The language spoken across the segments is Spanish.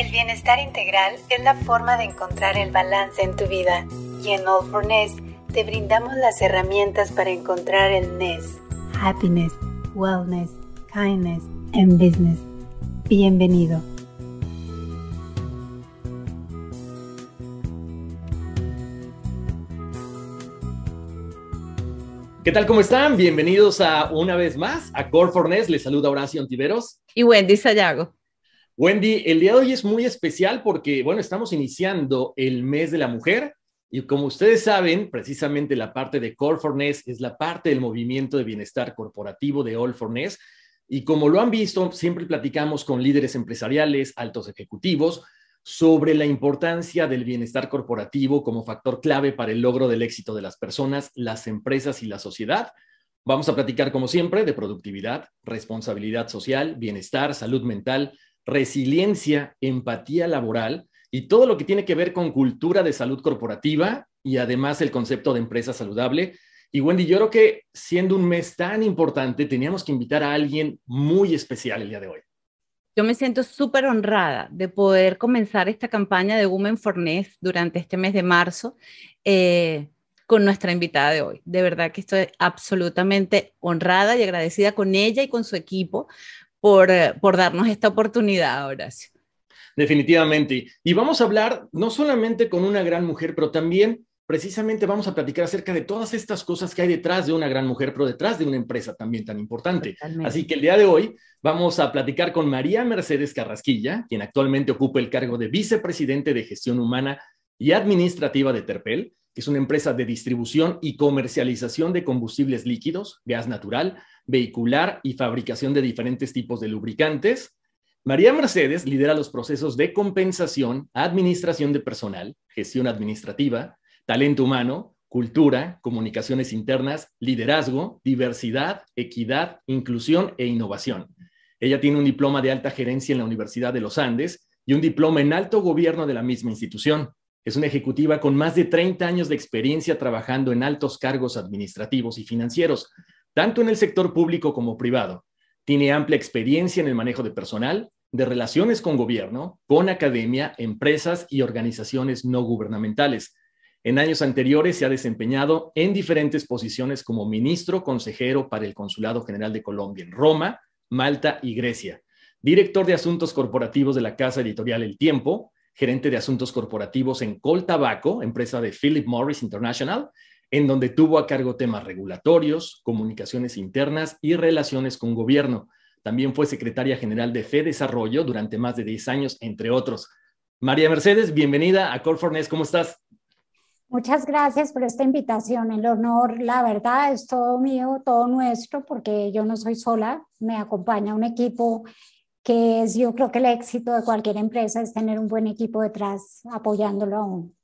El bienestar integral es la forma de encontrar el balance en tu vida y en All for Ness te brindamos las herramientas para encontrar el Ness. Happiness, Wellness, Kindness and Business. Bienvenido. ¿Qué tal? ¿Cómo están? Bienvenidos a una vez más a Core for Ness. Les saluda Horacio Antiveros. Y Wendy Sayago. Wendy, el día de hoy es muy especial porque, bueno, estamos iniciando el mes de la mujer y como ustedes saben, precisamente la parte de Core for Ness es la parte del movimiento de bienestar corporativo de All for Ness. Y como lo han visto, siempre platicamos con líderes empresariales, altos ejecutivos, sobre la importancia del bienestar corporativo como factor clave para el logro del éxito de las personas, las empresas y la sociedad. Vamos a platicar, como siempre, de productividad, responsabilidad social, bienestar, salud mental, resiliencia, empatía laboral y todo lo que tiene que ver con cultura de salud corporativa y además el concepto de empresa saludable. Y Wendy, yo creo que siendo un mes tan importante, teníamos que invitar a alguien muy especial el día de hoy. Yo me siento súper honrada de poder comenzar esta campaña de Women for Ness durante este mes de marzo eh, con nuestra invitada de hoy. De verdad que estoy absolutamente honrada y agradecida con ella y con su equipo por, eh, por darnos esta oportunidad, Horacio. Definitivamente. Y vamos a hablar no solamente con una gran mujer, pero también precisamente vamos a platicar acerca de todas estas cosas que hay detrás de una gran mujer, pero detrás de una empresa también tan importante. Así que el día de hoy vamos a platicar con María Mercedes Carrasquilla, quien actualmente ocupa el cargo de vicepresidente de gestión humana y administrativa de Terpel, es una empresa de distribución y comercialización de combustibles líquidos, gas natural, vehicular y fabricación de diferentes tipos de lubricantes. María Mercedes lidera los procesos de compensación, administración de personal, gestión administrativa, talento humano, cultura, comunicaciones internas, liderazgo, diversidad, equidad, inclusión e innovación. Ella tiene un diploma de alta gerencia en la Universidad de los Andes y un diploma en alto gobierno de la misma institución. Es una ejecutiva con más de 30 años de experiencia trabajando en altos cargos administrativos y financieros, tanto en el sector público como privado. Tiene amplia experiencia en el manejo de personal, de relaciones con gobierno, con academia, empresas y organizaciones no gubernamentales. En años anteriores se ha desempeñado en diferentes posiciones como ministro consejero para el Consulado General de Colombia en Roma, Malta y Grecia, director de asuntos corporativos de la casa editorial El Tiempo, gerente de asuntos corporativos en Col Tabaco, empresa de Philip Morris International, en donde tuvo a cargo temas regulatorios, comunicaciones internas y relaciones con gobierno. También fue secretaria general de FE Desarrollo durante más de 10 años, entre otros. María Mercedes, bienvenida a Corfornes, ¿cómo estás? Muchas gracias por esta invitación. El honor, la verdad, es todo mío, todo nuestro, porque yo no soy sola, me acompaña un equipo que es, yo creo que el éxito de cualquier empresa es tener un buen equipo detrás apoyándolo aún.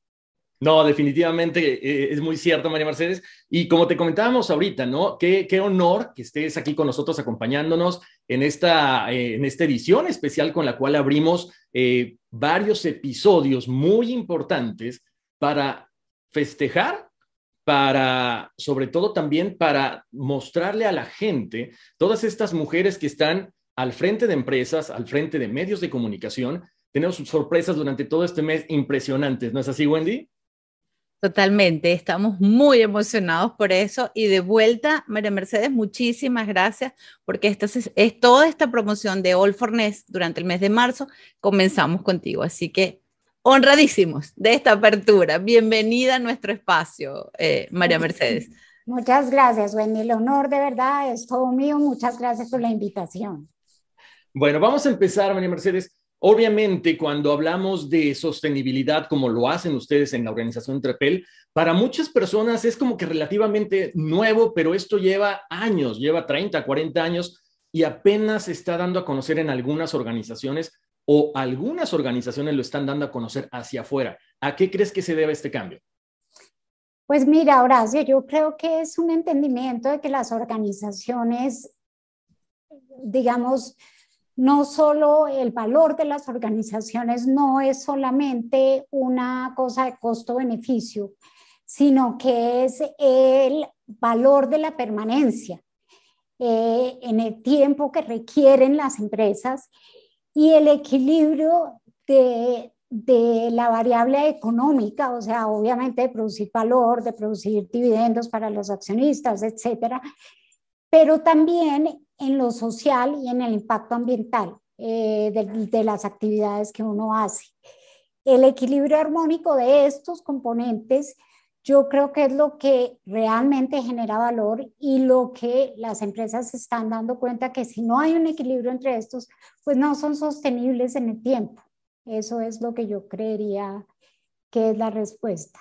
No, definitivamente eh, es muy cierto, María Mercedes. Y como te comentábamos ahorita, ¿no? Qué, qué honor que estés aquí con nosotros acompañándonos en esta, eh, en esta edición especial con la cual abrimos eh, varios episodios muy importantes para festejar, para, sobre todo también para mostrarle a la gente todas estas mujeres que están al frente de empresas, al frente de medios de comunicación. Tenemos sorpresas durante todo este mes impresionantes, ¿no es así, Wendy? Totalmente, estamos muy emocionados por eso y de vuelta, María Mercedes, muchísimas gracias porque esta es, es toda esta promoción de All for Nest durante el mes de marzo, comenzamos contigo, así que honradísimos de esta apertura. Bienvenida a nuestro espacio, eh, María Mercedes. Muchas gracias, Wendy. El honor de verdad es todo mío. Muchas gracias por la invitación. Bueno, vamos a empezar, María Mercedes. Obviamente, cuando hablamos de sostenibilidad, como lo hacen ustedes en la organización Trepel, para muchas personas es como que relativamente nuevo, pero esto lleva años, lleva 30, 40 años y apenas se está dando a conocer en algunas organizaciones o algunas organizaciones lo están dando a conocer hacia afuera. ¿A qué crees que se debe este cambio? Pues mira, Horacio, yo creo que es un entendimiento de que las organizaciones, digamos, no solo el valor de las organizaciones no es solamente una cosa de costo-beneficio, sino que es el valor de la permanencia eh, en el tiempo que requieren las empresas y el equilibrio de, de la variable económica, o sea, obviamente de producir valor, de producir dividendos para los accionistas, etcétera, pero también en lo social y en el impacto ambiental eh, de, las actividades que uno hace. El equilibrio armónico de estos componentes yo creo que es lo que realmente genera valor y lo que las empresas están dando cuenta que si no hay un equilibrio entre estos, pues no son sostenibles en el tiempo. Eso es lo que yo creería que es la respuesta.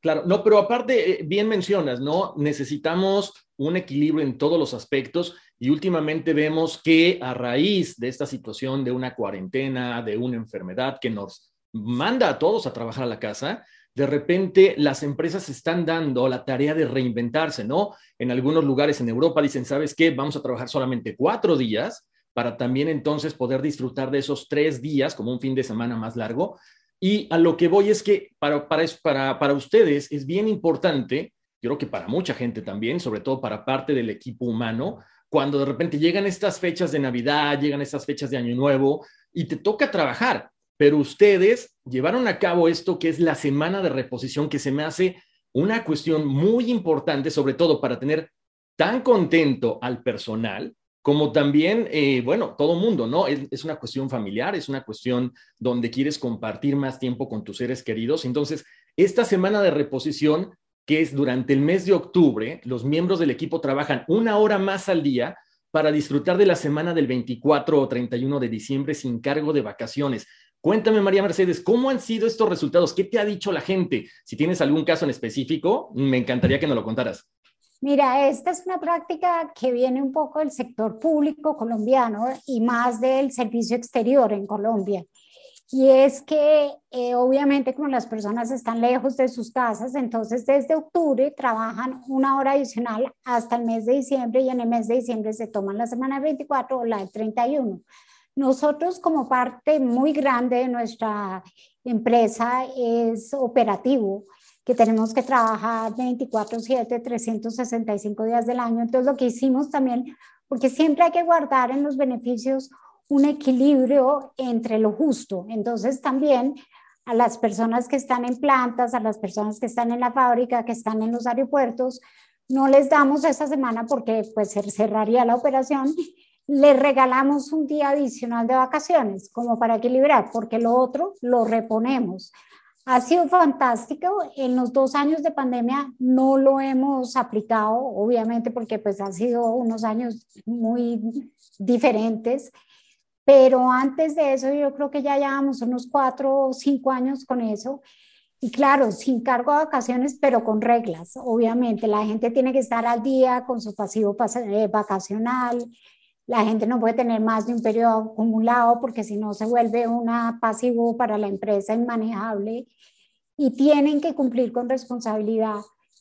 Claro, no, pero aparte, eh, bien mencionas, ¿no? Necesitamos un equilibrio en todos los aspectos y últimamente vemos que a raíz de esta situación de una cuarentena, de una enfermedad que nos manda a todos a trabajar a la casa, de repente las empresas están dando la tarea de reinventarse, ¿no? En algunos lugares en Europa dicen, ¿sabes qué? Vamos a trabajar solamente cuatro días para también entonces poder disfrutar de esos tres días como un fin de semana más largo. Y a lo que voy es que para, para, para, para ustedes es bien importante, yo creo que para mucha gente también, sobre todo para parte del equipo humano, cuando de repente llegan estas fechas de Navidad, llegan estas fechas de Año Nuevo y te toca trabajar, pero ustedes llevaron a cabo esto que es la semana de reposición, que se me hace una cuestión muy importante, sobre todo para tener tan contento al personal como también, eh, bueno, todo mundo, ¿no? Es, es, una cuestión familiar, es una cuestión donde quieres compartir más tiempo con tus seres queridos. Entonces, esta semana de reposición que es durante el mes de octubre, los miembros del equipo trabajan una hora más al día para disfrutar de la semana del 24 o 31 de diciembre sin cargo de vacaciones. Cuéntame, María Mercedes, ¿cómo han sido estos resultados? ¿Qué te ha dicho la gente? Si tienes algún caso en específico, me encantaría que nos lo contaras. Mira, esta es una práctica que viene un poco del sector público colombiano y más del servicio exterior en Colombia. Y es que eh, obviamente como las personas están lejos de sus casas, entonces desde octubre trabajan una hora adicional hasta el mes de diciembre y en el mes de diciembre se toman la semana 24 o la del 31. Nosotros como parte muy grande de nuestra empresa es operativo, que tenemos que trabajar 24/7, 365 días del año. Entonces lo que hicimos también, porque siempre hay que guardar en los beneficios un equilibrio entre lo justo. Entonces también a las personas que están en plantas, a las personas que están en la fábrica, que están en los aeropuertos, no les damos esa semana porque pues cerraría la operación, les regalamos un día adicional de vacaciones como para equilibrar, porque lo otro lo reponemos. Ha sido fantástico. En los dos años de pandemia no lo hemos aplicado, obviamente, porque pues han sido unos años muy diferentes. Pero antes de eso, yo creo que ya llevamos unos cuatro o cinco años con eso. Y claro, sin cargo de vacaciones, pero con reglas. Obviamente, la gente tiene que estar al día con su pasivo eh, vacacional. La gente no puede tener más de un periodo acumulado porque si no se vuelve un pasivo para la empresa inmanejable. Y tienen que cumplir con responsabilidad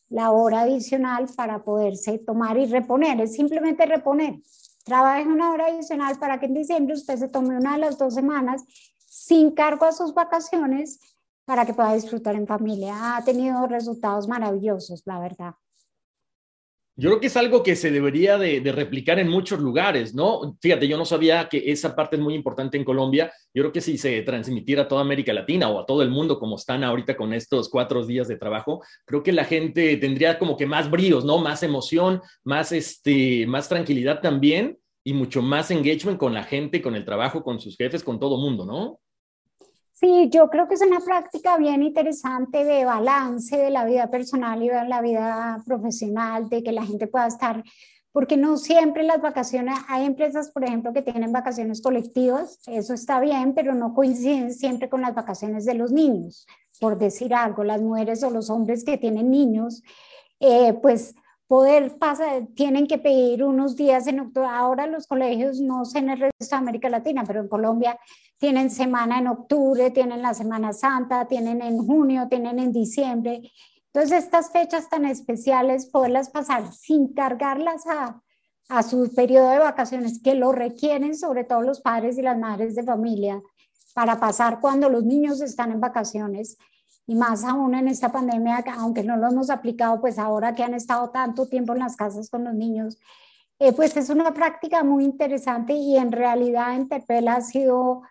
la hora adicional para poderse tomar y reponer. Es simplemente reponer. Trabaje una hora adicional para que en diciembre usted se tome una de las dos semanas sin cargo a sus vacaciones para que pueda disfrutar en familia. Ha tenido resultados maravillosos, la verdad. Yo creo que es algo que se debería de, replicar en muchos lugares, ¿no? Fíjate, yo no sabía que esa parte es muy importante en Colombia. Yo creo que si se transmitiera a toda América Latina o a todo el mundo como están ahorita con estos cuatro días de trabajo, creo que la gente tendría como que más bríos, ¿no? Más emoción, más, este, más tranquilidad también y mucho más engagement con la gente, con el trabajo, con sus jefes, con todo mundo, ¿no? Sí, yo creo que es una práctica bien interesante de balance de la vida personal y de la vida profesional, de que la gente pueda estar, porque no siempre las vacaciones, hay empresas, por ejemplo, que tienen vacaciones colectivas, eso está bien, pero no coinciden siempre con las vacaciones de los niños, por decir algo, las mujeres o los hombres que tienen niños, eh, pues poder pasar, tienen que pedir unos días en octubre. Ahora los colegios, no sé en el resto de América Latina, pero en Colombia tienen semana en octubre, tienen la Semana Santa, tienen en junio, tienen en diciembre. Entonces, estas fechas tan especiales, poderlas pasar sin cargarlas a, a su periodo de vacaciones, que lo requieren sobre todo los padres y las madres de familia, para pasar cuando los niños están en vacaciones y más aún en esta pandemia, aunque no lo hemos aplicado, pues ahora que han estado tanto tiempo en las casas con los niños, eh, pues es una práctica muy interesante y en realidad en Terpel ha sido,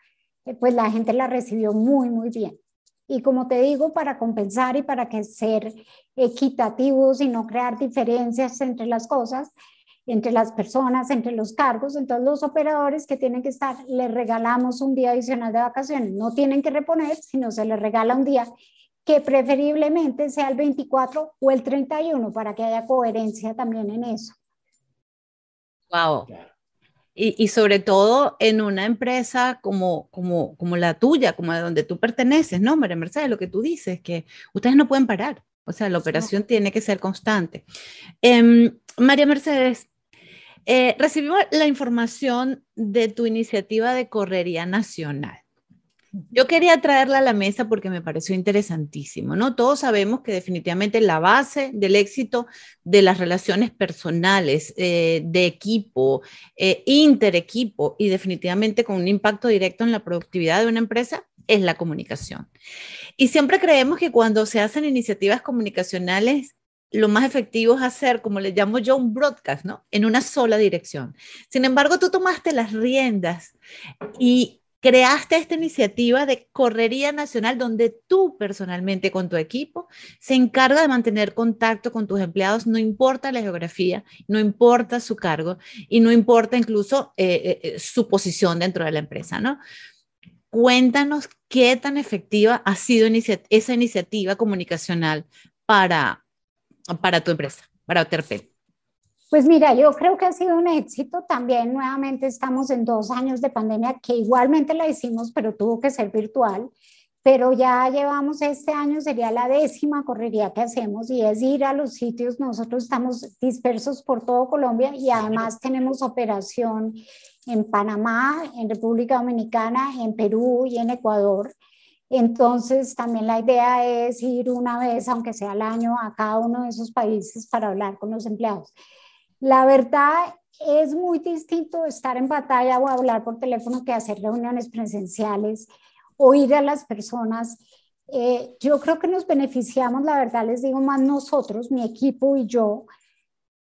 eh, pues la gente la recibió muy, muy bien. Y como te digo, para compensar y para que ser equitativos y no crear diferencias entre las cosas, entre las personas, entre los cargos, entonces los operadores que tienen que estar, les regalamos un día adicional de vacaciones. No tienen que reponer, sino se les regala un día que preferiblemente sea el 24 o el 31 para que haya coherencia también en eso. Wow. Y, y, sobre todo en una empresa como, como, como la tuya, como de donde tú perteneces, ¿no, María Mercedes? Lo que tú dices, que ustedes no pueden parar. O sea, la operación tiene que ser constante. Em, María Mercedes, eh, recibimos la información de tu iniciativa de correría nacional. Yo quería traerla a la mesa porque me pareció interesantísimo, ¿no? Todos sabemos que definitivamente la base del éxito de las relaciones personales, eh, de equipo, eh, interequipo y definitivamente con un impacto directo en la productividad de una empresa es la comunicación. Y siempre creemos que cuando se hacen iniciativas comunicacionales, lo más efectivo es hacer, como le llamo yo, un broadcast, ¿no? En una sola dirección. Sin embargo, tú tomaste las riendas y creaste esta iniciativa de correría nacional donde tú personalmente con tu equipo se encarga de mantener contacto con tus empleados, no importa la geografía, no importa su cargo y no importa incluso eh, eh, eh, su posición dentro de la empresa, ¿no? Cuéntanos qué tan efectiva ha sido esa iniciativa comunicacional para, para tu empresa, para Terpel. Pues mira, yo creo que ha sido un éxito. También nuevamente estamos en dos años de pandemia que igualmente la hicimos, pero tuvo que ser virtual. Pero ya llevamos este año, sería la décima correría que hacemos y es ir a los sitios. Nosotros estamos dispersos por todo Colombia y además tenemos operación en Panamá, en República Dominicana, en Perú y en Ecuador. Entonces, también la idea es ir una vez, aunque sea al año, a cada uno de esos países para hablar con los empleados. La verdad es muy distinto estar en batalla o hablar por teléfono que hacer reuniones presenciales, oír a las personas. Eh, yo creo que nos beneficiamos, la verdad les digo más nosotros, mi equipo y yo,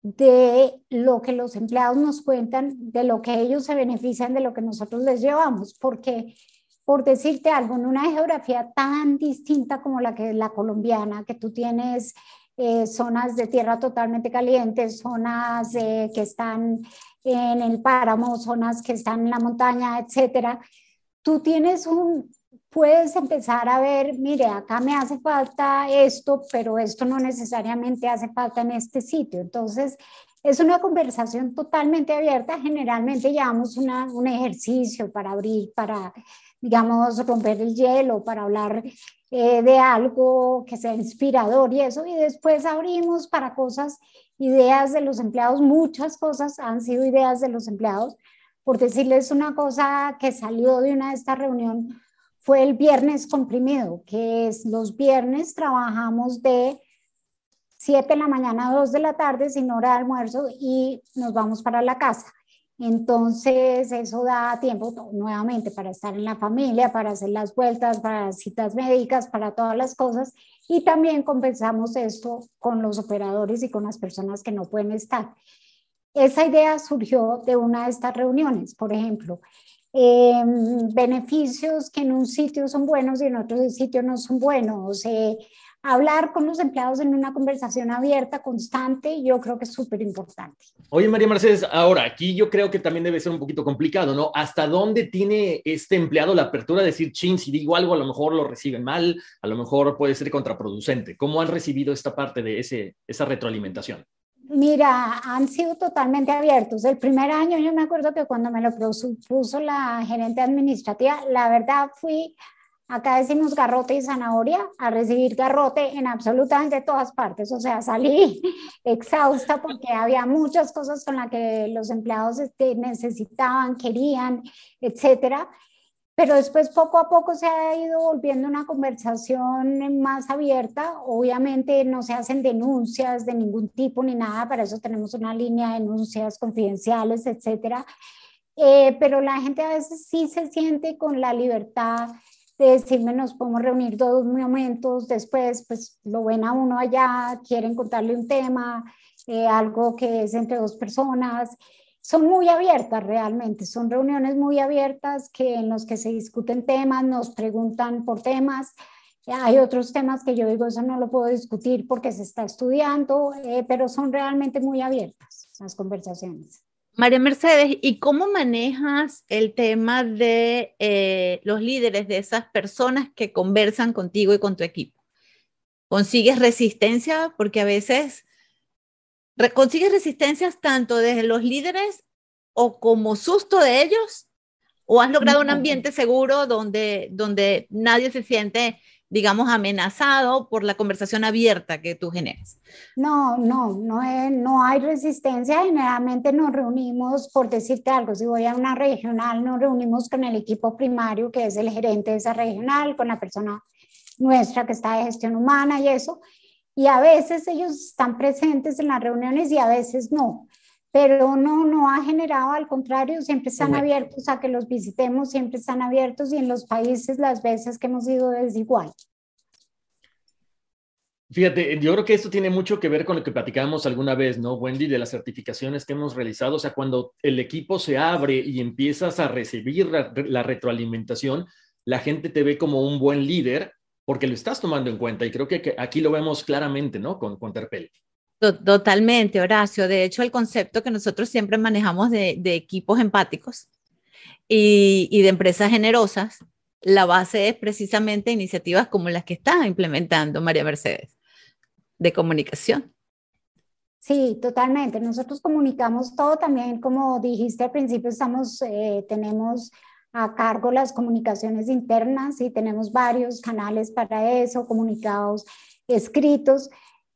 de lo que los empleados nos cuentan, de lo que ellos se benefician, de lo que nosotros les llevamos, porque por decirte algo, en una geografía tan distinta como la que la colombiana, que tú tienes eh, zonas de tierra totalmente calientes, zonas eh, que están en el páramo, zonas que están en la montaña, etcétera. Tú tienes un, puedes empezar a ver, mire, acá me hace falta esto, pero esto no necesariamente hace falta en este sitio. Entonces, es una conversación totalmente abierta. Generalmente llevamos una, un ejercicio para abrir, para, digamos, romper el hielo, para hablar eh, de algo que sea inspirador y eso, y después abrimos para cosas, ideas de los empleados, muchas cosas han sido ideas de los empleados. Por decirles una cosa que salió de una de estas reuniones, fue el viernes comprimido, que es los viernes trabajamos de 7 de la mañana a 2 de la tarde sin hora de almuerzo y nos vamos para la casa. Entonces, eso da tiempo nuevamente para estar en la familia, para hacer las vueltas, para citas médicas, para todas las cosas. Y también compensamos esto con los operadores y con las personas que no pueden estar. Esa idea surgió de una de estas reuniones, por ejemplo. Eh, beneficios que en un sitio son buenos y en otro sitio no son buenos. Eh, hablar con los empleados en una conversación abierta, constante, yo creo que es súper importante. Oye, María Mercedes, ahora aquí yo creo que también debe ser un poquito complicado, ¿no? ¿Hasta dónde tiene este empleado la apertura de decir, chin, si digo algo, a lo mejor lo reciben mal, a lo mejor puede ser contraproducente? ¿Cómo han recibido esta parte de ese, esa retroalimentación? Mira, han sido totalmente abiertos. El primer año yo me acuerdo que cuando me lo propuso la gerente administrativa, la verdad fui Acá decimos garrote y zanahoria, a recibir garrote en absolutamente todas partes. O sea, salí exhausta porque había muchas cosas con las que los empleados este, necesitaban, querían, etcétera. Pero después poco a poco se ha ido volviendo una conversación más abierta. Obviamente no se hacen denuncias de ningún tipo ni nada, para eso tenemos una línea de denuncias confidenciales, etcétera. Eh, pero la gente a veces sí se siente con la libertad de decirme nos podemos reunir dos momentos, después pues lo ven a uno allá, quieren contarle un tema, eh, algo que es entre dos personas. Son muy abiertas realmente, son reuniones muy abiertas que, en los que se discuten temas, nos preguntan por temas. Hay otros temas que yo digo, eso no lo puedo discutir porque se está estudiando, eh, pero son realmente muy abiertas las conversaciones. María Mercedes, ¿y cómo manejas el tema de eh, los líderes de esas personas que conversan contigo y con tu equipo? ¿Consigues resistencia? Porque a veces consigues resistencias tanto desde los líderes o como susto de ellos, o has logrado un ambiente seguro donde, donde nadie se siente digamos, amenazado por la conversación abierta que tú generas. No, no, no, no hay resistencia. Generalmente nos reunimos, por decirte algo, si voy a una regional, nos reunimos con el equipo primario, que es el gerente de esa regional, con la persona nuestra que está de gestión humana y eso. Y a veces ellos están presentes en las reuniones y a veces no pero no, no ha generado, al contrario, siempre están abiertos a que los visitemos, siempre están abiertos y en los países las veces que hemos ido es igual. Fíjate, yo creo que esto tiene mucho que ver con lo que platicábamos alguna vez, ¿no, Wendy? De las certificaciones que hemos realizado. O sea, cuando el equipo se abre y empiezas a recibir la, retroalimentación, la gente te ve como un buen líder porque lo estás tomando en cuenta. Y creo que, aquí lo vemos claramente, ¿no? Con, con Terpel. Totalmente, Horacio. De hecho, el concepto que nosotros siempre manejamos de, equipos empáticos y, de empresas generosas, la base es precisamente iniciativas como las que está implementando María Mercedes, de comunicación. Sí, totalmente. Nosotros comunicamos todo también, como dijiste al principio, estamos, eh, tenemos a cargo las comunicaciones internas y tenemos varios canales para eso, comunicados escritos.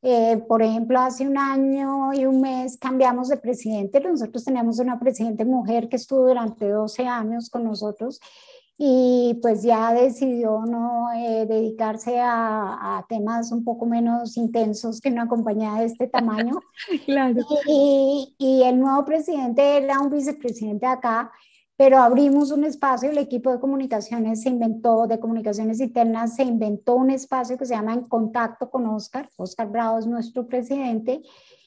Eh, por ejemplo, hace un año y un mes cambiamos de presidente. Nosotros teníamos una presidente mujer que estuvo durante 12 años con nosotros y pues ya decidió no eh, dedicarse a, a, temas un poco menos intensos que una compañía de este tamaño. claro. Y, y, el nuevo presidente era un vicepresidente acá pero abrimos un espacio, el equipo de comunicaciones se inventó, de comunicaciones internas, se inventó un espacio que se llama En Contacto con Oscar. Oscar Bravo es nuestro presidente.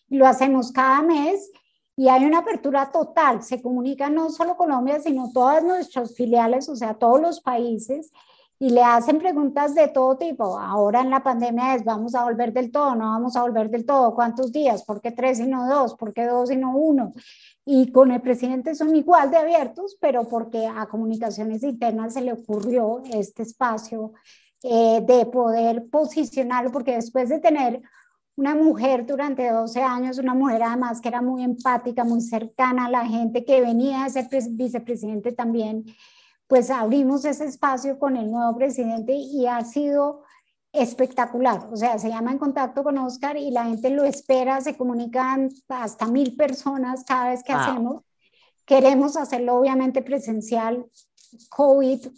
Lo hacemos cada mes y hay una apertura total. Se comunica no solo Colombia, sino todas nuestras filiales, o sea, todos los países y le hacen preguntas de todo tipo. Ahora en la pandemia es, vamos a volver del todo, no vamos a volver del todo, ¿cuántos días? ¿Por qué tres y no dos? ¿Por qué dos y no uno? Y con el presidente son igual de abiertos, pero porque a comunicaciones internas se le ocurrió este espacio eh, de poder posicionarlo, porque después de tener una mujer durante 12 años, una mujer además que era muy empática, muy cercana a la gente, que venía a ser vicepresidente también, pues abrimos ese espacio con el nuevo presidente y ha sido espectacular. O sea, se llama en contacto con Oscar y la gente lo espera, se comunican hasta mil personas cada vez que hacemos. Queremos hacerlo obviamente presencial, COVID.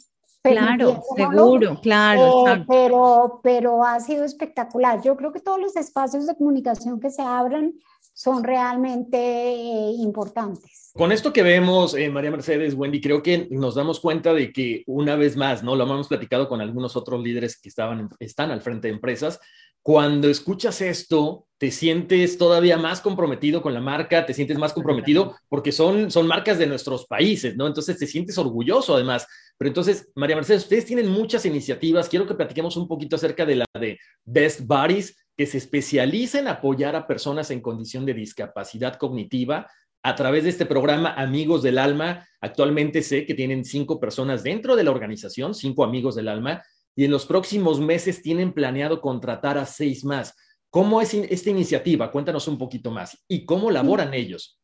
Claro, seguro, claro. Eh, pero, pero ha sido espectacular. Yo creo que todos los espacios de comunicación que se abran son realmente eh, importantes. Con esto que vemos, eh, María Mercedes, Wendy, creo que nos damos cuenta de que una vez más, ¿no? Lo hemos platicado con algunos otros líderes que estaban, están al frente de empresas, cuando escuchas esto, te sientes todavía más comprometido con la marca, te sientes más comprometido porque son, son marcas de nuestros países, ¿no? Entonces te sientes orgulloso además. Pero entonces, María Mercedes, ustedes tienen muchas iniciativas. Quiero que platiquemos un poquito acerca de la de Best Buddies, que se especializa en apoyar a personas en condición de discapacidad cognitiva a través de este programa Amigos del Alma. Actualmente sé que tienen cinco personas dentro de la organización, cinco amigos del alma, y en los próximos meses tienen planeado contratar a seis más. ¿Cómo es esta iniciativa? Cuéntanos un poquito más. ¿Y cómo laboran ellos?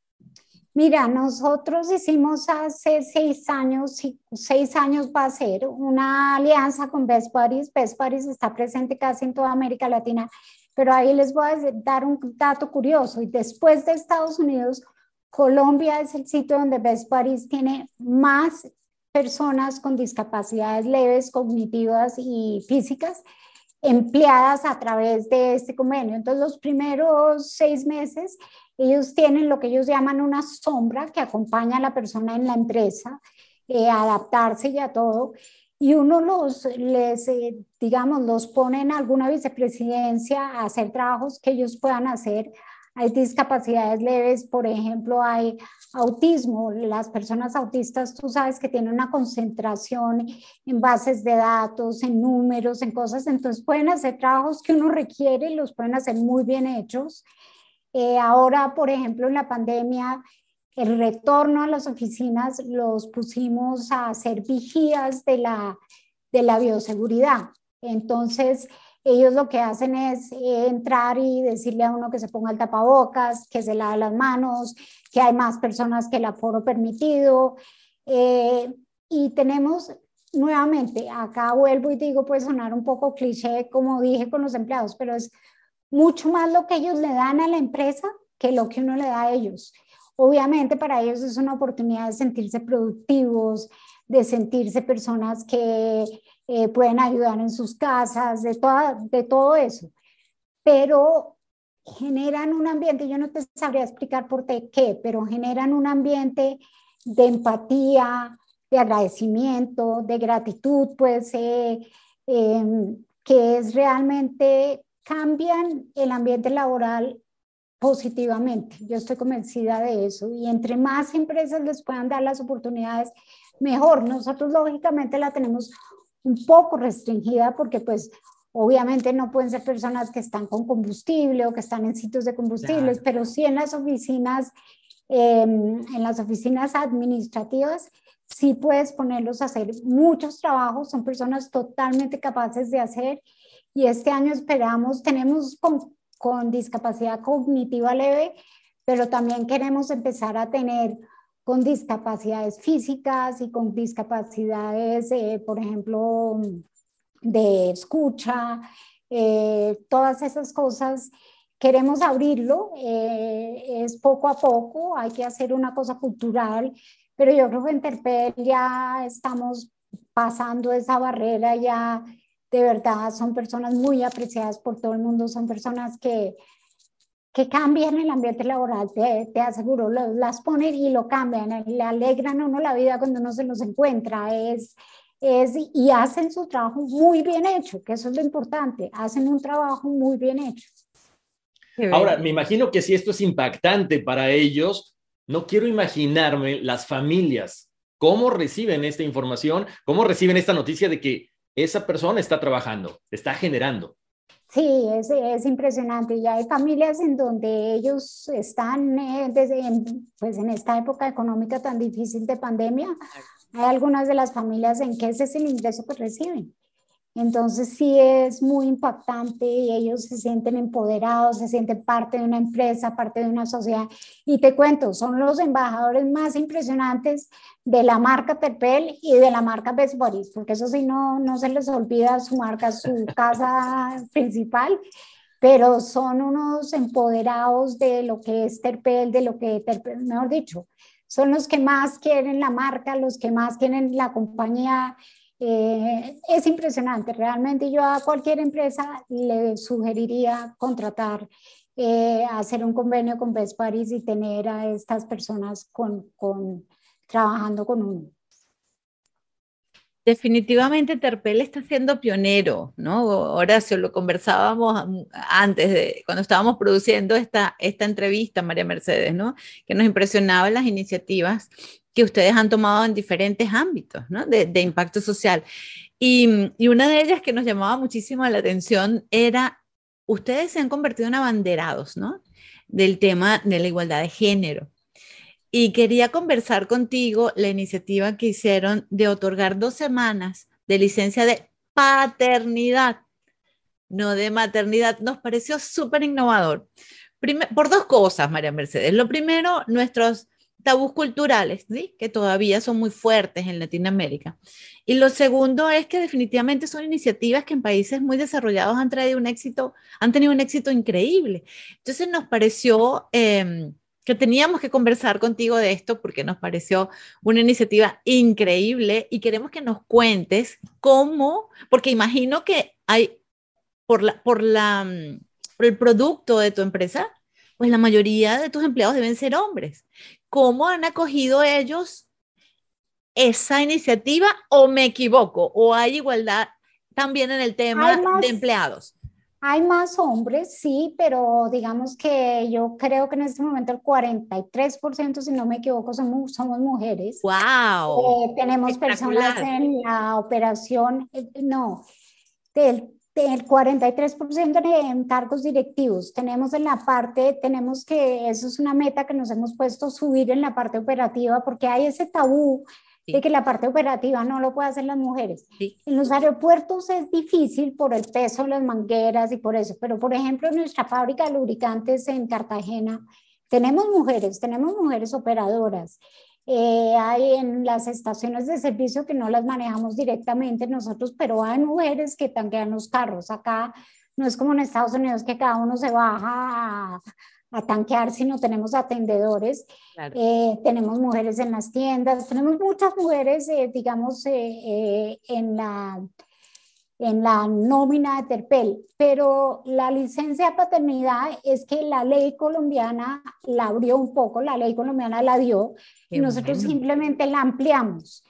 Mira, nosotros hicimos hace seis años, seis años va a ser, una alianza con Best Buddies. Best Buddies está presente casi en toda América Latina, pero ahí les voy a dar un dato curioso. Y después de Estados Unidos, Colombia es el sitio donde Best tiene más personas con discapacidades leves, cognitivas y físicas empleadas a través de este convenio. Entonces, los primeros seis meses, ellos tienen lo que ellos llaman una sombra que acompaña a la persona en la empresa, eh, a adaptarse y a todo. Y uno los, les, eh, digamos, los pone en alguna vicepresidencia a hacer trabajos que ellos puedan hacer hay discapacidades leves, por ejemplo, hay autismo. Las personas autistas, tú sabes que tienen una concentración en bases de datos, en números, en cosas, entonces pueden hacer trabajos que uno requiere y los pueden hacer muy bien hechos. Eh, ahora, por ejemplo, en la pandemia, el retorno a las oficinas los pusimos a hacer vigías de la, de la bioseguridad. Entonces, ellos lo que hacen es eh, entrar y decirle a uno que se ponga el tapabocas, que se lave las manos, que hay más personas que el aforo permitido. Eh, y tenemos nuevamente, acá vuelvo y digo, puede sonar un poco cliché, como dije con los empleados, pero es mucho más lo que ellos le dan a la empresa que lo que uno le da a ellos. Obviamente para ellos es una oportunidad de sentirse productivos, de sentirse personas que eh, pueden ayudar en sus casas, de, toda, de todo eso. Pero generan un ambiente, yo no te sabría explicar por qué, pero generan un ambiente de empatía, de agradecimiento, de gratitud, pues, eh, em, que es realmente, cambian el ambiente laboral positivamente. Yo estoy convencida de eso. Y entre más empresas les puedan dar las oportunidades, mejor. Nosotros lógicamente la tenemos un poco restringida porque pues obviamente no pueden ser personas que están con combustible o que están en sitios de combustibles, pero sí en las oficinas, em, en las oficinas administrativas, sí puedes ponerlos a hacer muchos trabajos, son personas totalmente capaces de hacer y este año esperamos, tenemos con, con discapacidad cognitiva leve, pero también queremos empezar a tener con discapacidades físicas y con discapacidades, eh, por ejemplo, de escucha, eh, todas esas cosas. Queremos abrirlo, eh, es poco a poco, hay que hacer una cosa cultural, pero yo creo que en Terpel ya estamos pasando esa barrera, ya de verdad son personas muy apreciadas por todo el mundo, son personas que que cambian el ambiente laboral, te, te aseguro, las ponen y lo cambian, le alegran a uno la vida cuando uno se los encuentra, es, es, y hacen su trabajo muy bien hecho, que eso es lo importante, hacen un trabajo muy bien hecho. Ahora, me imagino que si esto es impactante para ellos, no quiero imaginarme las familias, cómo reciben esta información, cómo reciben esta noticia de que esa persona está trabajando, está generando. Sí, es, es, impresionante. Ya hay familias en donde ellos están eh, desde, pues en esta época económica tan difícil de pandemia. Hay algunas de las familias en que ese es el ingreso que reciben. Entonces sí es muy impactante y ellos se sienten empoderados, se sienten parte de una empresa, parte de una sociedad. Y te cuento, son los embajadores más impresionantes de la marca Terpel y de la marca Best Boris, porque eso sí no, no se les olvida su marca, su casa principal, pero son unos empoderados de lo que es Terpel, de lo que Terpel, mejor dicho, son los que más quieren la marca, los que más quieren la compañía eh, es impresionante, realmente yo a cualquier empresa le sugeriría contratar eh, hacer un convenio con Best Paris y tener a estas personas con, con, trabajando con uno. Definitivamente Terpel está siendo pionero, ¿no? Horacio, lo conversábamos antes de cuando estábamos produciendo esta, esta entrevista, María Mercedes, ¿no? Que nos impresionaban las iniciativas que ustedes han tomado en diferentes ámbitos, ¿no? De, impacto social. Y, y, una de ellas que nos llamaba muchísimo la atención era, ustedes se han convertido en abanderados, ¿no? Del tema de la igualdad de género. Y quería conversar contigo la iniciativa que hicieron de otorgar dos semanas de licencia de paternidad, no de maternidad. Nos pareció súper innovador. por dos cosas, María Mercedes. Lo primero, nuestros tabús culturales, ¿sí? que todavía son muy fuertes en Latinoamérica. Y lo segundo es que definitivamente son iniciativas que en países muy desarrollados han traído un éxito, han tenido un éxito increíble. Entonces nos pareció... Eh, que teníamos que conversar contigo de esto porque nos pareció una iniciativa increíble y queremos que nos cuentes cómo, porque imagino que hay, por, la, por, la, mm, por el producto de tu empresa, pues la mayoría de tus empleados deben ser hombres. ¿Cómo han acogido ellos esa iniciativa o me equivoco? ¿O hay igualdad también en el tema de empleados? Hay más hombres, sí, pero digamos que yo creo que en este momento el 43%, si no me equivoco, somos, somos mujeres. ¡Wow! Eh, tenemos personas en la operación, eh, no, del, del 43% en cargos directivos. Tenemos en la parte, tenemos que, eso es una meta que nos hemos puesto, subir en la parte operativa, porque hay ese tabú de que la parte operativa no lo pueden hacer las mujeres. En los aeropuertos es difícil por el peso de las mangueras y por eso, pero por ejemplo en nuestra fábrica de lubricantes en Cartagena tenemos mujeres, tenemos mujeres operadoras. Eh, hay en las estaciones de servicio que no las manejamos directamente nosotros, pero hay mujeres que tanquean los carros. Acá no es como en Estados Unidos que cada uno se baja a, a tanquear si no tenemos atendedores. Eh, tenemos mujeres en las tiendas, tenemos muchas mujeres, eh, digamos, eh, en, la, en la nómina de Terpel, pero la licencia de paternidad es que la ley colombiana la abrió un poco, la ley colombiana la dio, y nosotros simplemente la ampliamos.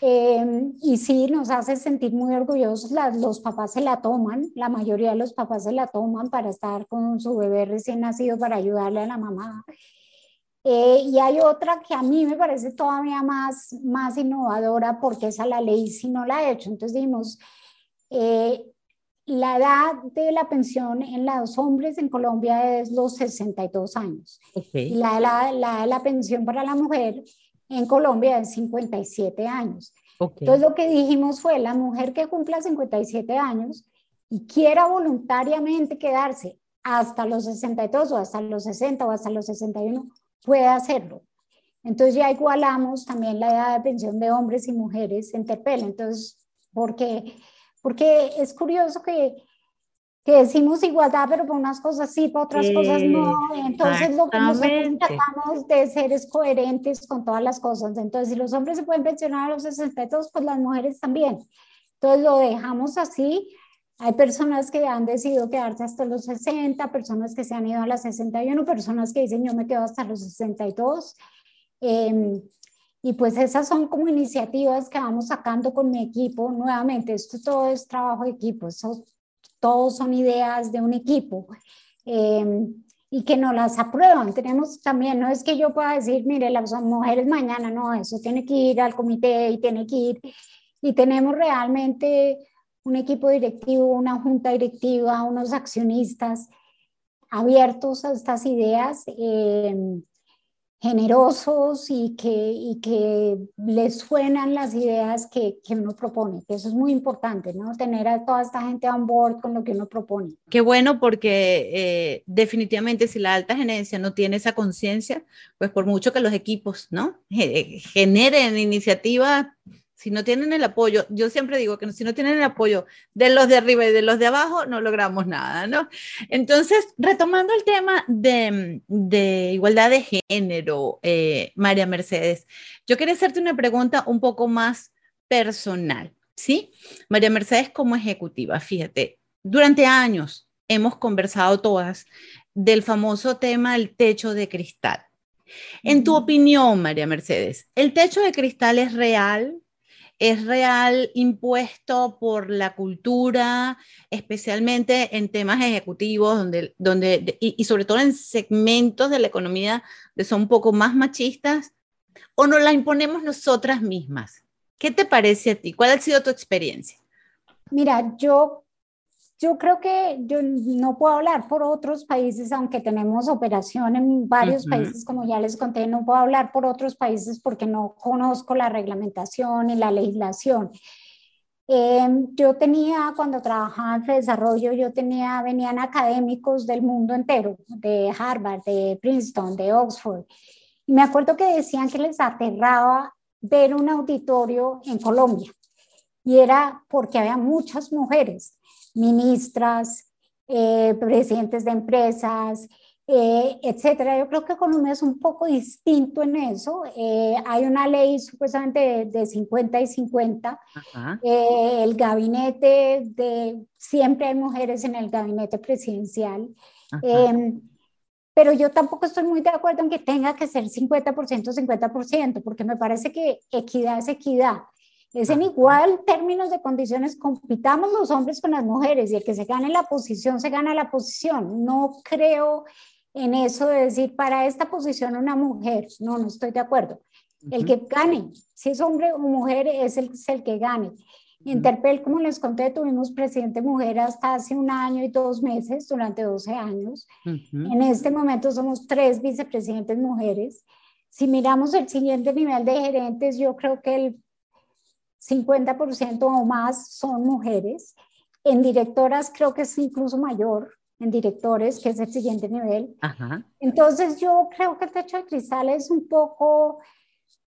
Em, y sí, nos hace sentir muy orgullosos. los papás se la toman, la mayoría de los papás se la toman para estar con su bebé recién nacido, para ayudarle a la mamá. Eh, y hay otra que a mí me parece todavía más, más innovadora porque esa la ley si no la he hecho. Entonces dijimos, eh, la edad de la pensión en los hombres en Colombia es los 62 años. Y la, la, la, la pensión para la mujer en Colombia es 57 años. Entonces lo que dijimos fue, la mujer que cumpla 57 años y quiera voluntariamente quedarse hasta los 62 o hasta los 60 o hasta los 61, puede hacerlo. Entonces ya igualamos también la edad de pensión de hombres y mujeres en TEPEL. Entonces, porque, porque es curioso que que decimos igualdad, pero por unas cosas sí, por otras cosas no. Entonces, lo que nosotros tratamos de ser es coherentes con todas las cosas. Entonces, si los hombres se pueden pensionar a los 62, pues las mujeres también. Entonces, lo dejamos así. Hay personas que han decidido quedarse hasta los 60, personas que se han ido a las 61, personas que dicen yo me quedo hasta los 62. Em, y pues esas son como iniciativas que vamos sacando con mi equipo. Nuevamente, esto todo es trabajo de equipo. Eso todos son ideas de un equipo em, y que no las aprueban. Tenemos también, no es que yo pueda decir, mire, las mujeres mañana, no, eso tiene que ir al comité y tiene que ir. Y tenemos realmente un equipo directivo, una junta directiva, unos accionistas abiertos a estas ideas. Eh, generosos y que, y que les suenan las ideas que, que, uno propone, que eso es muy importante, ¿no? Tener a toda esta gente on board con lo que uno propone. Qué bueno porque eh, definitivamente si la alta gerencia no tiene esa conciencia, pues por mucho que los equipos, ¿no? Generen iniciativas si no tienen el apoyo, yo siempre digo que si no tienen el apoyo de los de arriba y de los de abajo, no logramos nada, ¿no? Entonces, retomando el tema de, de igualdad de género, eh, María Mercedes, yo quería hacerte una pregunta un poco más personal, ¿sí? María Mercedes como ejecutiva, fíjate, durante años hemos conversado todas del famoso tema del techo de cristal. En tu opinión, María Mercedes, ¿el techo de cristal es real? ¿Es real impuesto por la cultura, especialmente en temas ejecutivos donde, donde, y, sobre todo en segmentos de la economía que son un poco más machistas? ¿O nos la imponemos nosotras mismas? ¿Qué te parece a ti? ¿Cuál ha sido tu experiencia? Mira, yo yo creo que yo no puedo hablar por otros países, aunque tenemos operación en varios países, como ya les conté, no puedo hablar por otros países porque no conozco la reglamentación y la legislación. Em, yo tenía, cuando trabajaba en desarrollo, yo tenía, venían académicos del mundo entero, de Harvard, de Princeton, de Oxford. Y me acuerdo que decían que les aterraba ver un auditorio en Colombia. Y era porque había muchas mujeres ministras, eh, presidentes de empresas, eh, etcétera. Yo creo que Colombia es un poco distinto en eso. Eh, hay una ley supuestamente de, 50 y 50. el gabinete de, siempre hay mujeres en el gabinete presidencial. Em, pero yo tampoco estoy muy de acuerdo en que tenga que ser 50%, 50%, porque me parece que equidad es equidad. Es en igual términos de condiciones, compitamos los hombres con las mujeres y el que se gane la posición, se gana la posición. No creo en eso de decir para esta posición una mujer. No, no estoy de acuerdo. El que gane, si es hombre o mujer, es el, el que gane. Interpel, como les conté, tuvimos presidente mujer hasta hace un año y dos meses, durante 12 años. En este momento somos tres vicepresidentes mujeres. Si miramos el siguiente nivel de gerentes, yo creo que el 50% o más son mujeres. En directoras creo que es incluso mayor, en directores, que es el siguiente nivel. Entonces yo creo que el techo de cristal es un poco,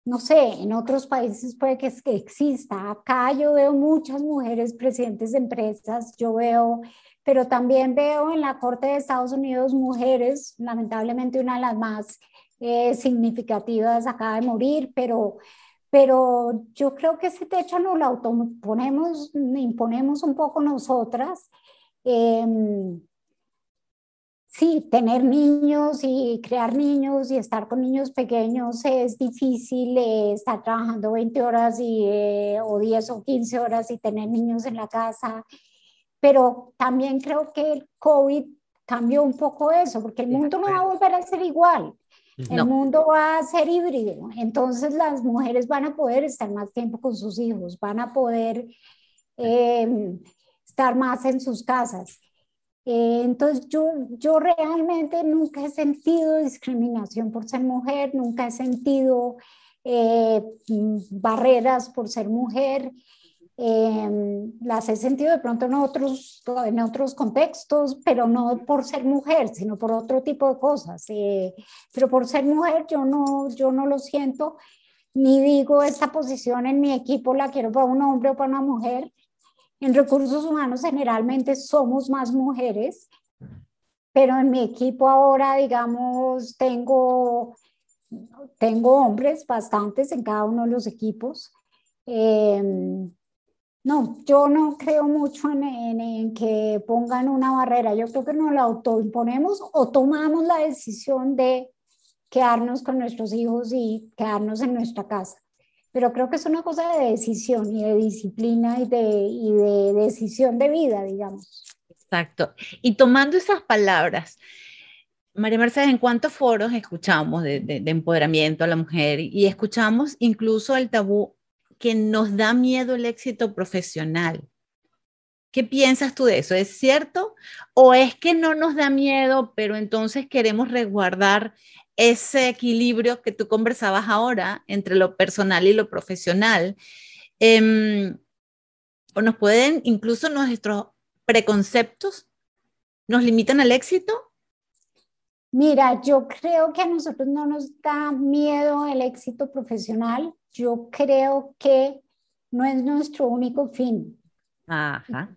no sé, en otros países puede que, que exista. Acá yo veo muchas mujeres presidentes de empresas, yo veo, pero también veo en la Corte de Estados Unidos mujeres, lamentablemente una de las más eh, significativas acaba de morir, pero pero yo creo que ese techo no lo autoponemos, imponemos un poco nosotras. Em, sí, tener niños y crear niños y estar con niños pequeños es difícil, eh, estar trabajando 20 horas y, eh, o 10 o 15 horas y tener niños en la casa, pero también creo que el COVID cambió un poco eso, porque el mundo no va a volver a ser igual. El mundo va a ser híbrido, entonces las mujeres van a poder estar más tiempo con sus hijos, van a poder em, estar más en sus casas. Eh, entonces yo, yo realmente nunca he sentido discriminación por ser mujer, nunca he sentido eh, barreras por ser mujer. Em, las he sentido de pronto en otros, en otros contextos, pero no por ser mujer, sino por otro tipo de cosas. Eh, pero por ser mujer yo no, yo no lo siento, ni digo esta posición en mi equipo la quiero para un hombre o para una mujer. En recursos humanos generalmente somos más mujeres, pero en mi equipo ahora, digamos, tengo, tengo hombres bastantes en cada uno de los equipos. Eh, no, yo no creo mucho en, que pongan una barrera. Yo creo que nos la autoimponemos o tomamos la decisión de quedarnos con nuestros hijos y quedarnos en nuestra casa. Pero creo que es una cosa de decisión y de disciplina y de, de decisión de vida, digamos. Exacto. Y tomando esas palabras, María Mercedes, ¿en cuántos foros escuchamos de, de, empoderamiento a la mujer? Y escuchamos incluso el tabú que nos da miedo el éxito profesional. ¿Qué piensas tú de eso? ¿Es cierto? ¿O es que no nos da miedo, pero entonces queremos resguardar ese equilibrio que tú conversabas ahora entre lo personal y lo profesional? Em, ¿O nos pueden, incluso nuestros preconceptos, nos limitan al éxito? Mira, yo creo que a nosotros no nos da miedo el éxito profesional yo creo que no es nuestro único fin. Ajá.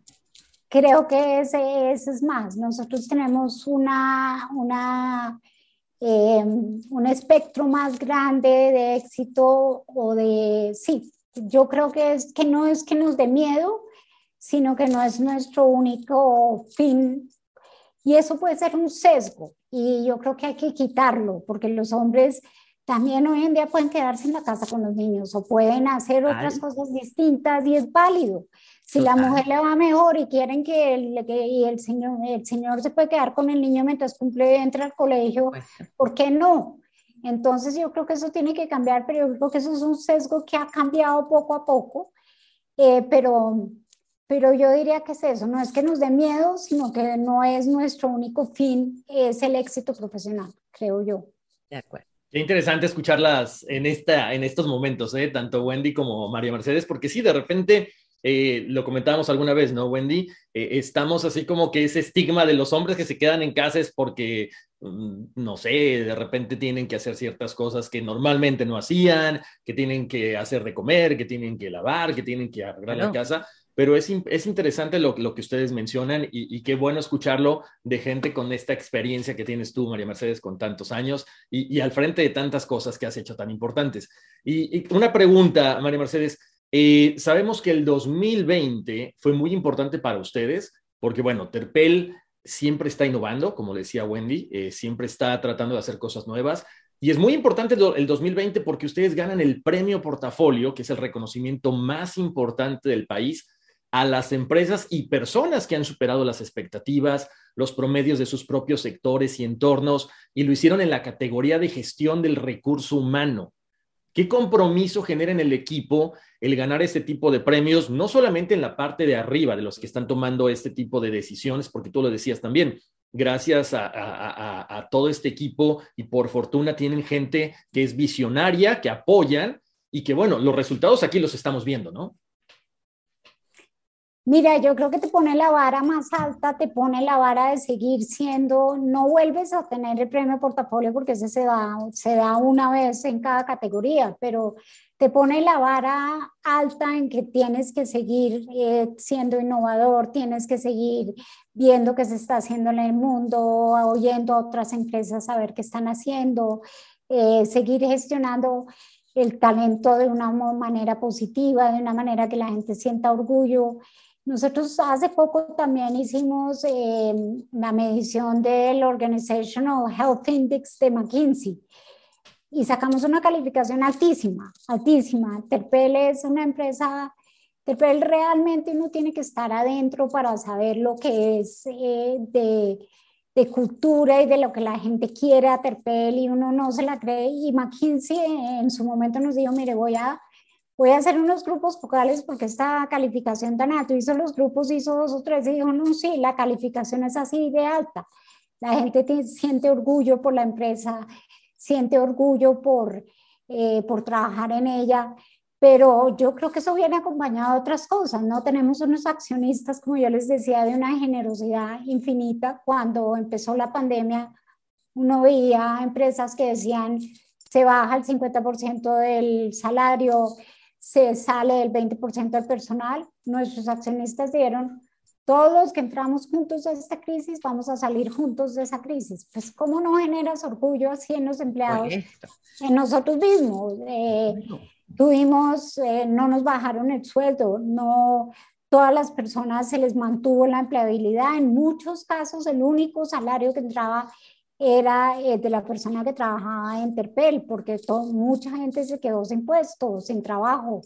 Creo que ese, es más. Nosotros tenemos una, una, em, un espectro más grande de éxito o de, sí, yo creo que, es, que no es que nos dé miedo, sino que no es nuestro único fin Y eso puede ser un sesgo y yo creo que hay que quitarlo porque los hombres también hoy en día pueden quedarse en la casa con los niños o pueden hacer otras cosas distintas y es válido. Si la mujer le va mejor y quieren que el, y el, señor, el señor se puede quedar con el niño mientras cumple, entra al colegio, pues ¿por qué no? Entonces yo creo que eso tiene que cambiar, pero yo creo que eso es un sesgo que ha cambiado poco a poco, eh, pero, pero yo diría que es eso, no es que nos dé miedo, sino que no es nuestro único fin, es el éxito profesional, creo yo. De acuerdo. Qué interesante escucharlas en, esta, en estos momentos, ¿eh? tanto Wendy como María Mercedes, porque sí, de repente, eh, lo comentábamos alguna vez, ¿no, Wendy? Eh, estamos así como que ese estigma de los hombres que se quedan en casa es porque, mm, no sé, de repente tienen que hacer ciertas cosas que normalmente no hacían, que tienen que hacer de comer, que tienen que lavar, que tienen que arreglar la casa pero es, es interesante lo, lo, que ustedes mencionan y, qué bueno escucharlo de gente con esta experiencia que tienes tú, María Mercedes, con tantos años y, al frente de tantas cosas que has hecho tan importantes. Y, una pregunta, María Mercedes, eh, sabemos que el 2020 fue muy importante para ustedes porque, bueno, Terpel siempre está innovando, como decía Wendy, eh, siempre está tratando de hacer cosas nuevas. Y es muy importante el 2020 porque ustedes ganan el premio portafolio, que es el reconocimiento más importante del país a las empresas y personas que han superado las expectativas, los promedios de sus propios sectores y entornos, y lo hicieron en la categoría de gestión del recurso humano. ¿Qué compromiso genera en el equipo el ganar este tipo de premios, no solamente en la parte de arriba de los que están tomando este tipo de decisiones, porque tú lo decías también, gracias a, a todo este equipo y por fortuna tienen gente que es visionaria, que apoyan y que, bueno, los resultados aquí los estamos viendo, ¿no? Mira, yo creo que te pone la vara más alta, te pone la vara de seguir siendo, no vuelves a tener el premio portafolio porque ese se da, se da una vez en cada categoría, pero te pone la vara alta en que tienes que seguir eh, siendo innovador, tienes que seguir viendo qué se está haciendo en el mundo, oyendo a otras empresas a ver qué están haciendo, eh, seguir gestionando el talento de una manera positiva, de una manera que la gente sienta orgullo. Nosotros hace poco también hicimos eh, la medición del Organizational Health Index de McKinsey y sacamos una calificación altísima, altísima. Terpel es una empresa, Terpel realmente uno tiene que estar adentro para saber lo que es eh, de, de, cultura y de lo que la gente quiere a Terpel y uno no se la cree. Y McKinsey en su momento nos dijo, mire, voy a voy a hacer unos grupos focales porque esta calificación tan alta, hizo los grupos, hizo dos o tres y dijo, no, sí, la calificación es así de alta. La gente siente orgullo por la empresa, siente orgullo por, eh, por trabajar en ella, pero yo creo que eso viene acompañado de otras cosas, ¿no? Tenemos unos accionistas, como yo les decía, de una generosidad infinita. Cuando empezó la pandemia, uno veía empresas que decían, se baja el 50% del salario, se sale del 20% del personal. Nuestros accionistas dieron, todos los que entramos juntos a esta crisis, vamos a salir juntos de esa crisis. Pues, ¿cómo no generas orgullo así en los empleados? En nosotros mismos. Eh, tuvimos, eh, no nos bajaron el sueldo, no, todas las personas se les mantuvo la empleabilidad. En muchos casos, el único salario que entraba era eh, de la persona que trabajaba en Terpel, porque mucha gente se quedó sin puesto, sin trabajo.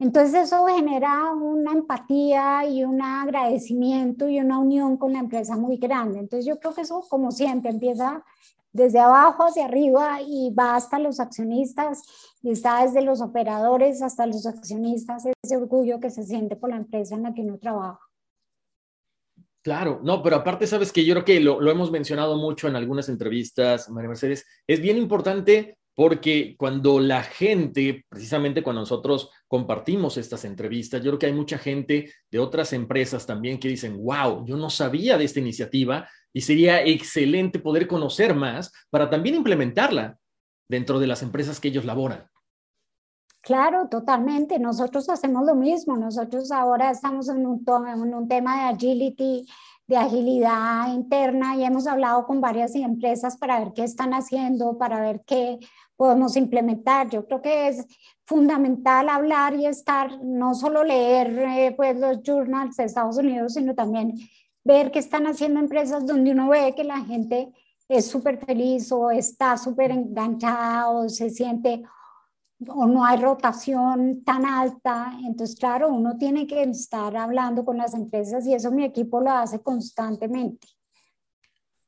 Entonces eso genera una empatía y un agradecimiento y una unión con la empresa muy grande. Entonces yo creo que eso, como siempre, empieza desde abajo hacia arriba y va hasta los accionistas y está desde los operadores hasta los accionistas, ese orgullo que se siente por la empresa en la que uno trabaja. Claro, no, pero aparte sabes que yo creo que lo, hemos mencionado mucho en algunas entrevistas, María Mercedes, es bien importante porque cuando la gente, precisamente cuando nosotros compartimos estas entrevistas, yo creo que hay mucha gente de otras empresas también que dicen, wow, yo no sabía de esta iniciativa y sería excelente poder conocer más para también implementarla dentro de las empresas que ellos laboran. Claro, totalmente. Nosotros hacemos lo mismo. Nosotros ahora estamos en un, tema de agilidad interna y hemos hablado con varias empresas para ver qué están haciendo, para ver qué podemos implementar. Yo creo que es fundamental hablar y estar, no solo leer eh, pues, los journals de Estados Unidos, sino también ver qué están haciendo empresas donde uno ve que la gente es súper feliz o está súper enganchada o se siente o no hay rotación tan alta. Entonces, claro, uno tiene que estar hablando con las empresas y eso mi equipo lo hace constantemente.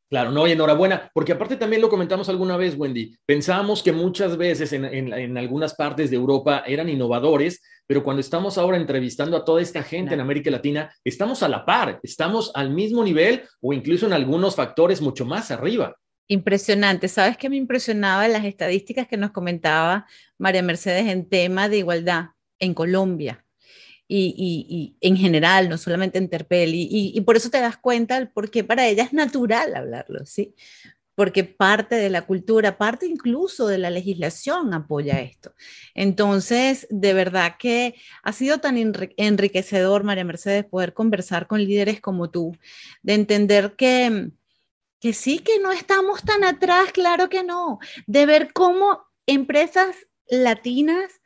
Claro, no, y enhorabuena, porque aparte también lo comentamos alguna vez, Wendy, pensábamos que muchas veces en, en, algunas partes de Europa eran innovadores, pero cuando estamos ahora entrevistando a toda esta gente en América Latina, estamos a la par, estamos al mismo nivel o incluso en algunos factores mucho más arriba. Impresionante. ¿Sabes qué me impresionaba las estadísticas que nos comentaba María Mercedes en tema de igualdad en Colombia? Y, en general, no solamente en Terpel, y, por eso te das cuenta porque para ella es natural hablarlo, ¿sí? Porque parte de la cultura, parte incluso de la legislación apoya esto. Entonces, de verdad que ha sido tan enriquecedor, María Mercedes, poder conversar con líderes como tú, de entender que que sí, que no estamos tan atrás, claro que no, de ver cómo empresas latinas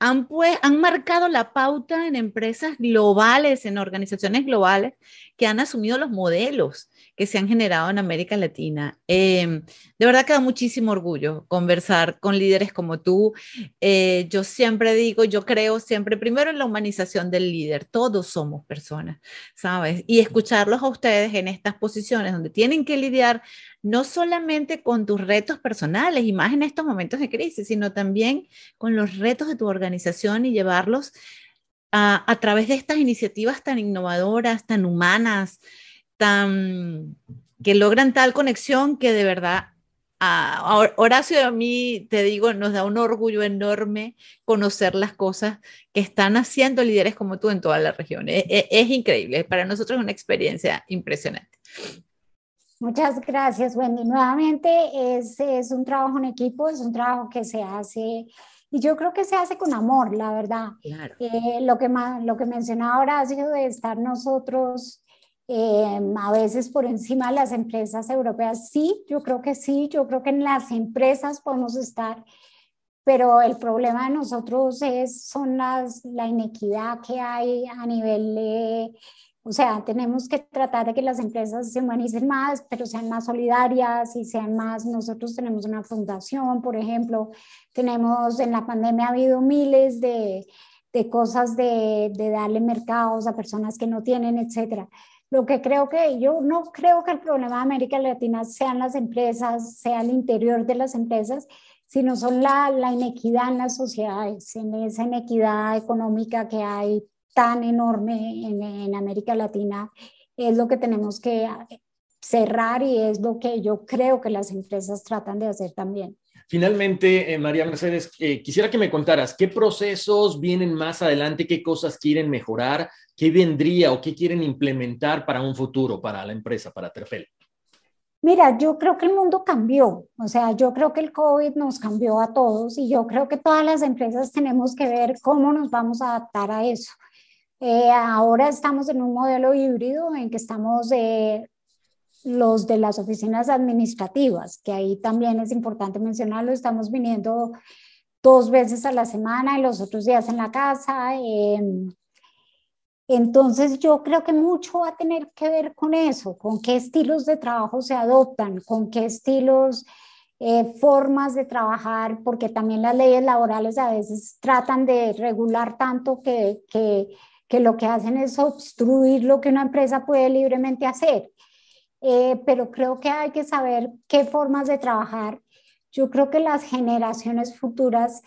han, pues, han marcado la pauta en empresas globales, en organizaciones globales que han asumido los modelos que se han generado en América Latina. Em, de verdad que da muchísimo orgullo conversar con líderes como tú. Eh, yo siempre digo, yo creo siempre primero en la humanización del líder. Todos somos personas, ¿sabes? Y escucharlos a ustedes en estas posiciones donde tienen que lidiar no solamente con tus retos personales y más en estos momentos de crisis, sino también con los retos de tu organización y llevarlos a, a través de estas iniciativas tan innovadoras, tan humanas, tan que logran tal conexión que de verdad a Horacio a mí, te digo, nos da un orgullo enorme conocer las cosas que están haciendo líderes como tú en toda la región. Es, e, es, increíble, para nosotros es una experiencia impresionante. Muchas gracias, Wendy. Nuevamente es, es un trabajo en equipo, es un trabajo que se hace y yo creo que se hace con amor, la verdad. Claro. Eh, lo, que lo que mencionaba Horacio de estar nosotros eh, a veces por encima de las empresas europeas. Sí, yo creo que sí, yo creo que en las empresas podemos estar, pero el problema de nosotros es, son las, la inequidad que hay a nivel de... O sea, tenemos que tratar de que las empresas se humanicen más, pero sean más solidarias y sean más. Nosotros tenemos una fundación, por ejemplo, tenemos en la pandemia ha habido miles de, de cosas de, de darle mercados a personas que no tienen, etcétera. Lo que creo que yo no creo que el problema de América Latina sean las empresas, sea el interior de las empresas, sino son la, inequidad en las sociedades, en esa inequidad económica que hay tan enorme en, en América Latina, es lo que tenemos que cerrar y es lo que yo creo que las empresas tratan de hacer también. Finalmente, eh, María Mercedes, eh, quisiera que me contaras qué procesos vienen más adelante, qué cosas quieren mejorar, qué vendría o qué quieren implementar para un futuro, para la empresa, para Terpel. Mira, yo creo que el mundo cambió, o sea, yo creo que el COVID nos cambió a todos y yo creo que todas las empresas tenemos que ver cómo nos vamos a adaptar a eso. Eh, ahora estamos en un modelo híbrido en que estamos los de las oficinas administrativas, que ahí también es importante mencionarlo, estamos viniendo dos veces a la semana y los otros días en la casa. Em, entonces yo creo que mucho va a tener que ver con eso, con qué estilos de trabajo se adoptan, con qué estilos, eh, formas de trabajar, porque también las leyes laborales a veces tratan de regular tanto que, que, que lo que hacen es obstruir lo que una empresa puede libremente hacer. Eh, pero creo que hay que saber qué formas de trabajar. Yo creo que las generaciones futuras,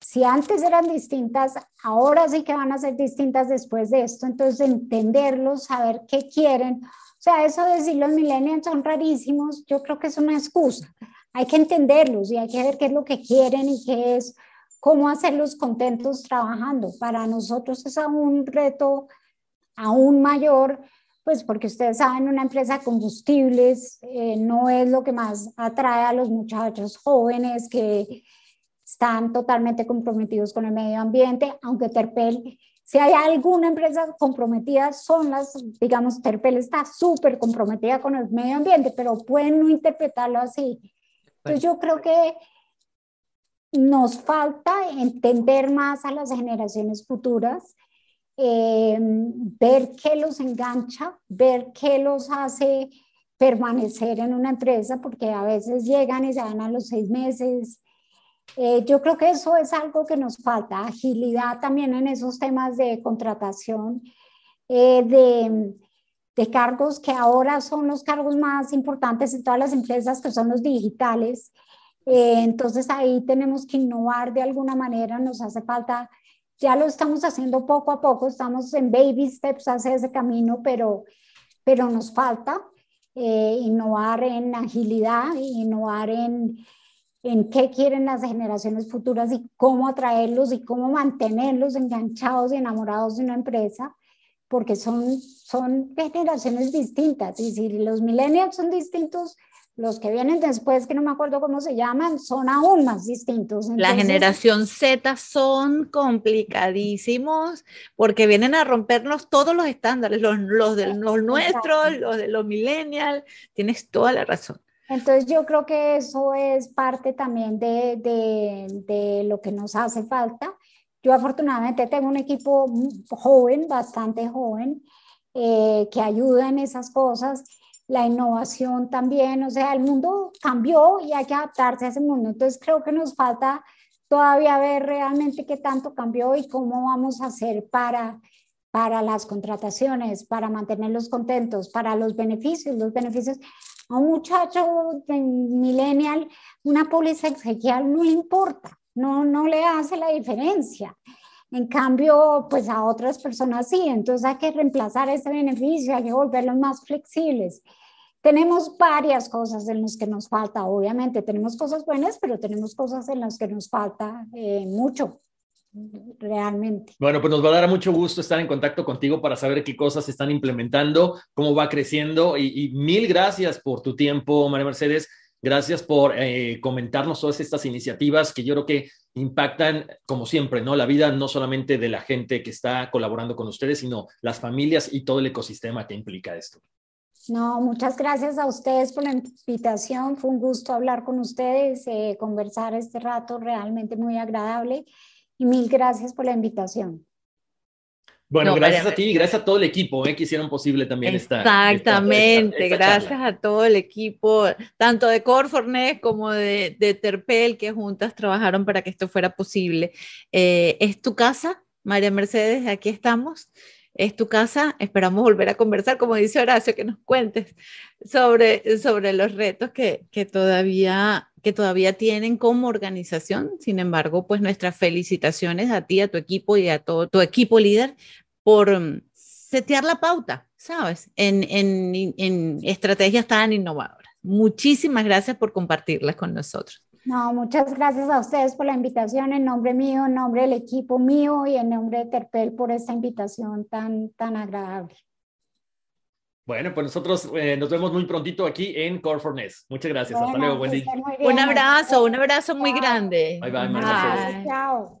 si antes eran distintas, ahora sí que van a ser distintas después de esto. Entonces, entenderlos, saber qué quieren. O sea, eso de decir los millennials son rarísimos, yo creo que es una excusa. Hay que entenderlos y hay que ver qué es lo que quieren y qué es, cómo hacerlos contentos trabajando. Para nosotros es un reto aún mayor pues porque ustedes saben, una empresa de combustibles eh, no es lo que más atrae a los muchachos jóvenes que están totalmente comprometidos con el medio ambiente, aunque Terpel, si hay alguna empresa comprometida, son las, digamos, Terpel está súper comprometida con el medio ambiente, pero pueden no interpretarlo así. Entonces yo creo que nos falta entender más a las generaciones futuras eh, ver qué los engancha, ver qué los hace permanecer en una empresa, porque a veces llegan y se van a los seis meses. Eh, yo creo que eso es algo que nos falta, agilidad también en esos temas de contratación, eh, de, de cargos que ahora son los cargos más importantes en todas las empresas, que son los digitales. Eh, entonces ahí tenemos que innovar de alguna manera, nos hace falta, ya lo estamos haciendo poco a poco, estamos en baby steps hacia ese camino, pero, pero nos falta eh, innovar en agilidad, innovar en, en qué quieren las generaciones futuras y cómo atraerlos y cómo mantenerlos enganchados y enamorados de una empresa, porque son, son generaciones distintas. Y si los millennials son distintos, los que vienen después, que no me acuerdo cómo se llaman, son aún más distintos. la generación Z son complicadísimos porque vienen a rompernos todos los estándares, los, los de los nuestros, los de los millennials. Tienes toda la razón. Entonces yo creo que eso es parte también de, de, de lo que nos hace falta. Yo afortunadamente tengo un equipo joven, bastante joven, eh, que ayuda en esas cosas la innovación también, o sea, el mundo cambió y hay que adaptarse a ese mundo. Entonces creo que nos falta todavía ver realmente qué tanto cambió y cómo vamos a hacer para, para las contrataciones, para mantenerlos contentos, para los beneficios. Los beneficios a un muchacho millennial, una póliza exequial no le importa, no, no le hace la diferencia. En cambio, pues a otras personas sí, entonces hay que reemplazar ese beneficio, hay que volverlos más flexibles. Tenemos varias cosas en las que nos falta, obviamente, tenemos cosas buenas, pero tenemos cosas en las que nos falta eh, mucho, realmente. Bueno, pues nos va a dar mucho gusto estar en contacto contigo para saber qué cosas se están implementando, cómo va creciendo y, y mil gracias por tu tiempo, María Mercedes. Gracias por eh, comentarnos todas estas iniciativas que yo creo que impactan, como siempre, ¿no? La vida no solamente de la gente que está colaborando con ustedes, sino las familias y todo el ecosistema que implica esto. No, muchas gracias a ustedes por la invitación. Fue un gusto hablar con ustedes, eh, conversar este rato realmente muy agradable y mil gracias por la invitación. Bueno, gracias a ti y gracias a todo el equipo eh, que hicieron posible también esta. Exactamente, gracias a todo el equipo, tanto de Corfornet como de, de, Terpel, que juntas trabajaron para que esto fuera posible. Eh, es tu casa, María Mercedes, aquí estamos. Es tu casa, esperamos volver a conversar, como dice Horacio, que nos cuentes sobre, sobre los retos que, que todavía que todavía tienen como organización. Sin embargo, pues nuestras felicitaciones a ti, a tu equipo y a todo tu equipo líder por mm, setear la pauta, ¿sabes? En, en, en estrategias tan innovadoras. Muchísimas gracias por compartirlas con nosotros. No, muchas gracias a ustedes por la invitación, en nombre mío, en nombre del equipo mío y en nombre de Terpel por esta invitación tan, tan agradable. Bueno, pues nosotros eh, nos vemos muy prontito aquí en Core for Ness. Muchas gracias. Hasta luego, Wendy. Un abrazo, un abrazo muy grande. Bye bye, bye. Chao.